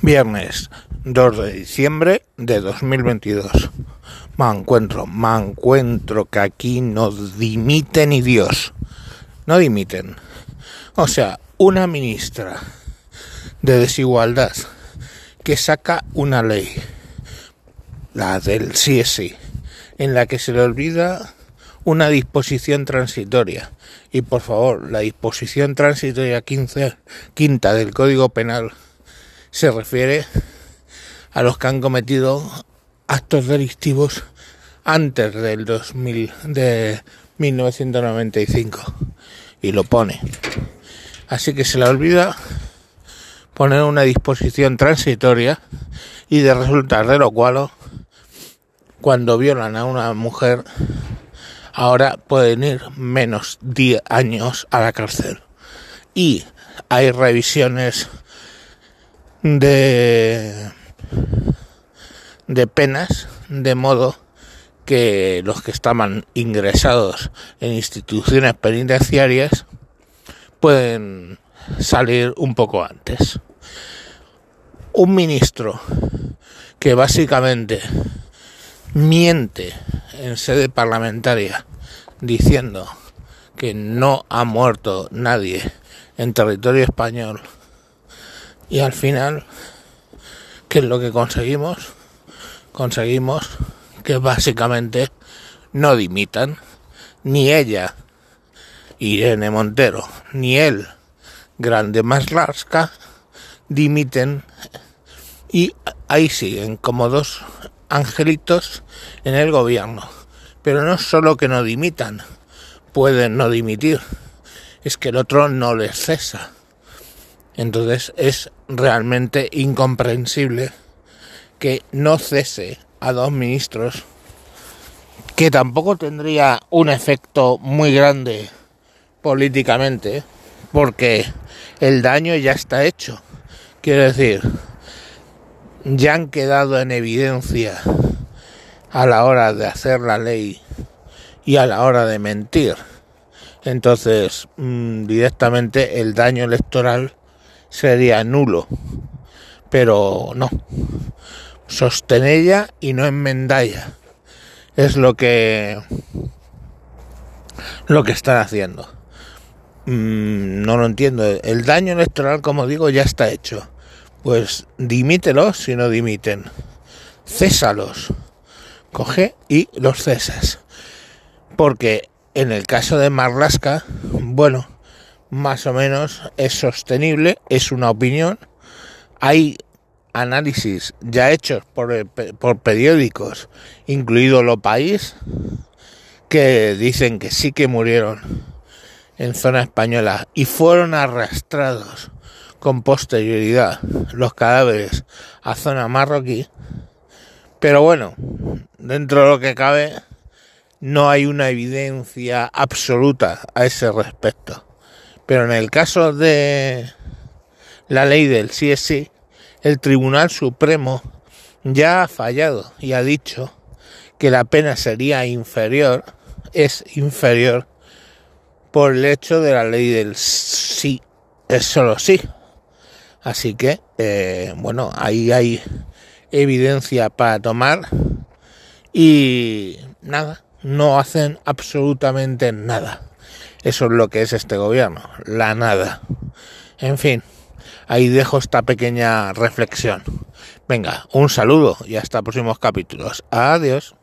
Viernes 2 de diciembre de 2022. Me encuentro, me encuentro que aquí no dimite ni Dios. No dimiten. O sea, una ministra de desigualdad que saca una ley, la del sí, en la que se le olvida una disposición transitoria. Y por favor, la disposición transitoria 15, quinta del Código Penal se refiere a los que han cometido actos delictivos antes del 2000 de 1995 y lo pone. Así que se le olvida poner una disposición transitoria y de resultar de lo cual cuando violan a una mujer ahora pueden ir menos 10 años a la cárcel. Y hay revisiones de, de penas, de modo que los que estaban ingresados en instituciones penitenciarias pueden salir un poco antes. Un ministro que básicamente miente en sede parlamentaria diciendo que no ha muerto nadie en territorio español y al final, ¿qué es lo que conseguimos? Conseguimos que básicamente no dimitan ni ella, Irene Montero, ni él, Grande Maslarska, dimiten y ahí siguen como dos angelitos en el gobierno. Pero no solo que no dimitan, pueden no dimitir, es que el otro no les cesa. Entonces es realmente incomprensible que no cese a dos ministros que tampoco tendría un efecto muy grande políticamente porque el daño ya está hecho. Quiero decir, ya han quedado en evidencia a la hora de hacer la ley y a la hora de mentir. Entonces, mm, directamente el daño electoral sería nulo. Pero no. Sostenella y no enmendalla. Es lo que lo que están haciendo. Mm, no lo entiendo. El daño electoral, como digo, ya está hecho. Pues dimítelos si no dimiten. Césalos. Coge y los cesas. Porque en el caso de Marlaska, bueno, más o menos es sostenible, es una opinión. Hay análisis ya hechos por, por periódicos, incluido Lo País, que dicen que sí que murieron en zona española y fueron arrastrados con posterioridad los cadáveres a zona marroquí. Pero bueno, dentro de lo que cabe, no hay una evidencia absoluta a ese respecto. Pero en el caso de la ley del sí el Tribunal Supremo ya ha fallado y ha dicho que la pena sería inferior, es inferior por el hecho de la ley del sí, es solo sí. Así que, eh, bueno, ahí hay evidencia para tomar y nada, no hacen absolutamente nada. Eso es lo que es este gobierno, la nada. En fin, ahí dejo esta pequeña reflexión. Venga, un saludo y hasta próximos capítulos. Adiós.